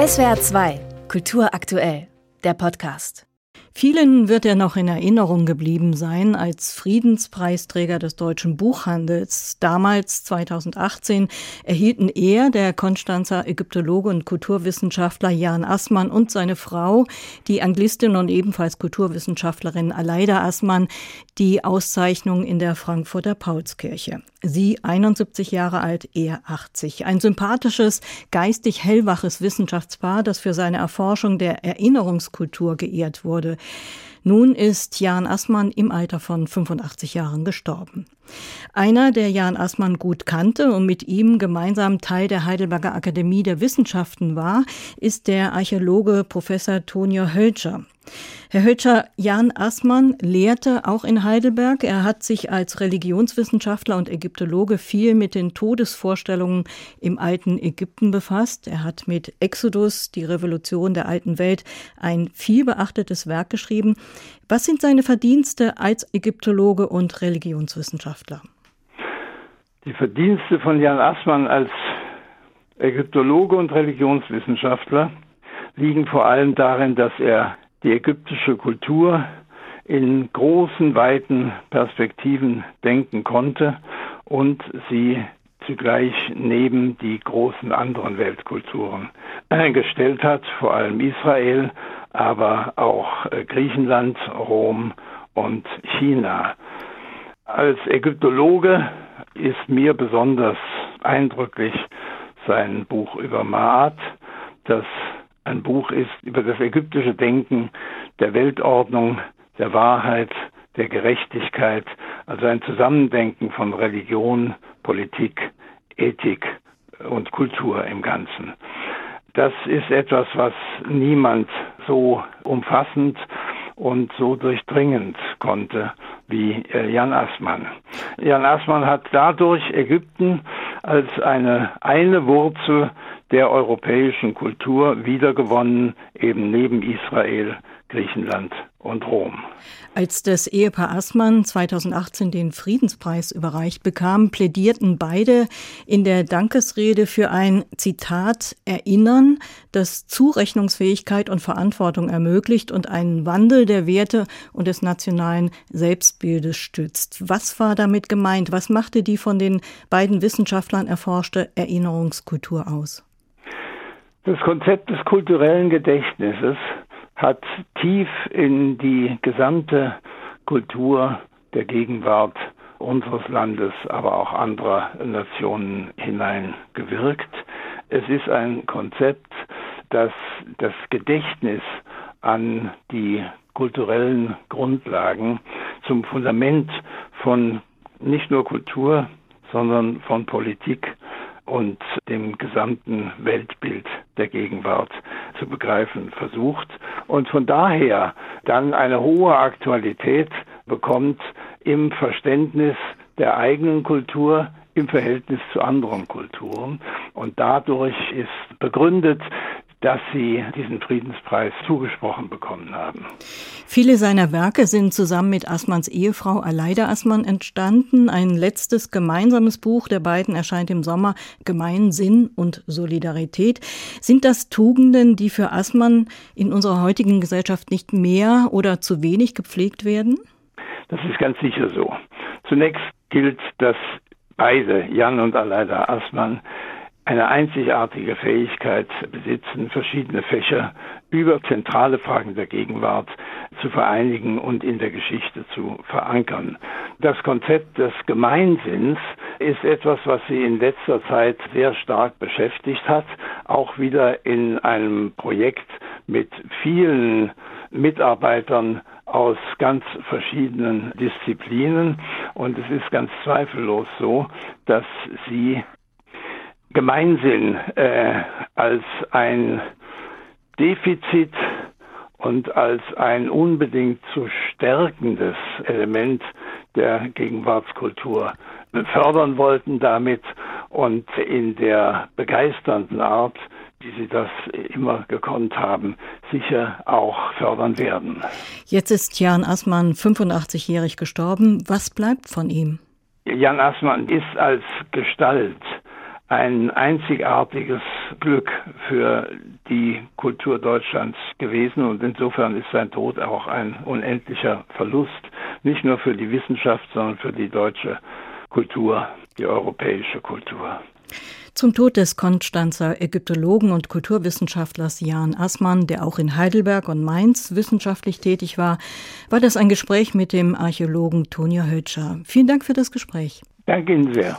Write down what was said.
SWR 2, Kultur aktuell, der Podcast. Vielen wird er noch in Erinnerung geblieben sein als Friedenspreisträger des deutschen Buchhandels. Damals, 2018, erhielten er, der Konstanzer Ägyptologe und Kulturwissenschaftler Jan Assmann und seine Frau, die Anglistin und ebenfalls Kulturwissenschaftlerin Aleida Assmann, die Auszeichnung in der Frankfurter Paulskirche. Sie 71 Jahre alt, er 80. Ein sympathisches, geistig hellwaches Wissenschaftspaar, das für seine Erforschung der Erinnerungskultur geehrt wurde. Nun ist Jan Assmann im Alter von 85 Jahren gestorben. Einer, der Jan Assmann gut kannte und mit ihm gemeinsam Teil der Heidelberger Akademie der Wissenschaften war, ist der Archäologe Professor Tonio Hölscher. Herr Hölscher, Jan Assmann lehrte auch in Heidelberg. Er hat sich als Religionswissenschaftler und Ägyptologe viel mit den Todesvorstellungen im alten Ägypten befasst. Er hat mit Exodus, die Revolution der alten Welt, ein vielbeachtetes Werk geschrieben. Was sind seine Verdienste als Ägyptologe und Religionswissenschaftler? Die Verdienste von Jan Assmann als Ägyptologe und Religionswissenschaftler liegen vor allem darin, dass er die ägyptische Kultur in großen, weiten Perspektiven denken konnte und sie zugleich neben die großen anderen Weltkulturen gestellt hat, vor allem Israel, aber auch äh, Griechenland, Rom und China. Als Ägyptologe ist mir besonders eindrücklich sein Buch über Maat, das ein Buch ist über das ägyptische Denken der Weltordnung, der Wahrheit, der Gerechtigkeit, also ein Zusammendenken von Religion, Politik, Ethik und Kultur im Ganzen. Das ist etwas, was niemand so umfassend und so durchdringend konnte wie äh, Jan Assmann. Jan Assmann hat dadurch Ägypten als eine eine Wurzel der europäischen Kultur wiedergewonnen, eben neben Israel, Griechenland und Rom. Als das Ehepaar Assmann 2018 den Friedenspreis überreicht bekam, plädierten beide in der Dankesrede für ein Zitat Erinnern, das Zurechnungsfähigkeit und Verantwortung ermöglicht und einen Wandel der Werte und des nationalen Selbstbildes stützt. Was war damit gemeint? Was machte die von den beiden Wissenschaftlern erforschte Erinnerungskultur aus? Das Konzept des kulturellen Gedächtnisses hat tief in die gesamte Kultur der Gegenwart unseres Landes, aber auch anderer Nationen hineingewirkt. Es ist ein Konzept, das das Gedächtnis an die kulturellen Grundlagen zum Fundament von nicht nur Kultur, sondern von Politik und dem gesamten Weltbild der Gegenwart zu begreifen versucht und von daher dann eine hohe Aktualität bekommt im Verständnis der eigenen Kultur im Verhältnis zu anderen Kulturen. Und dadurch ist begründet, dass sie diesen Friedenspreis zugesprochen bekommen haben. Viele seiner Werke sind zusammen mit Assmanns Ehefrau Aleida Assmann entstanden. Ein letztes gemeinsames Buch der beiden erscheint im Sommer, Gemeinsinn und Solidarität. Sind das Tugenden, die für Assmann in unserer heutigen Gesellschaft nicht mehr oder zu wenig gepflegt werden? Das ist ganz sicher so. Zunächst gilt, dass beide, Jan und Aleida Assmann, eine einzigartige Fähigkeit besitzen, verschiedene Fächer über zentrale Fragen der Gegenwart zu vereinigen und in der Geschichte zu verankern. Das Konzept des Gemeinsinns ist etwas, was sie in letzter Zeit sehr stark beschäftigt hat, auch wieder in einem Projekt mit vielen Mitarbeitern aus ganz verschiedenen Disziplinen. Und es ist ganz zweifellos so, dass sie Gemeinsinn äh, als ein Defizit und als ein unbedingt zu stärkendes Element der Gegenwartskultur fördern wollten damit und in der begeisternden Art, wie sie das immer gekonnt haben, sicher auch fördern werden. Jetzt ist Jan Assmann 85-jährig gestorben. Was bleibt von ihm? Jan Assmann ist als Gestalt ein einzigartiges Glück für die Kultur Deutschlands gewesen und insofern ist sein Tod auch ein unendlicher Verlust, nicht nur für die Wissenschaft, sondern für die deutsche Kultur, die europäische Kultur. Zum Tod des Konstanzer Ägyptologen und Kulturwissenschaftlers Jan Assmann, der auch in Heidelberg und Mainz wissenschaftlich tätig war, war das ein Gespräch mit dem Archäologen Tonja Hötscher. Vielen Dank für das Gespräch. Danke Ihnen sehr.